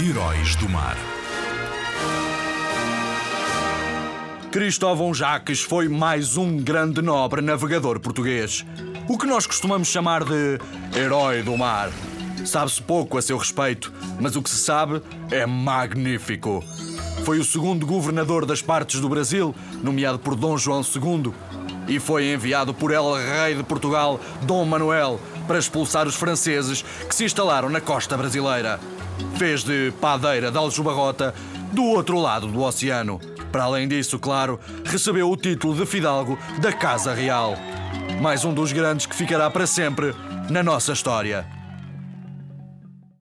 Heróis do Mar. Cristóvão Jaques foi mais um grande nobre navegador português. O que nós costumamos chamar de herói do mar. Sabe-se pouco a seu respeito, mas o que se sabe é magnífico. Foi o segundo governador das partes do Brasil, nomeado por Dom João II, e foi enviado por El Rei de Portugal, Dom Manuel, para expulsar os franceses que se instalaram na costa brasileira. Fez de padeira de Aljubarrota do outro lado do oceano. Para além disso, claro, recebeu o título de fidalgo da Casa Real. Mais um dos grandes que ficará para sempre na nossa história.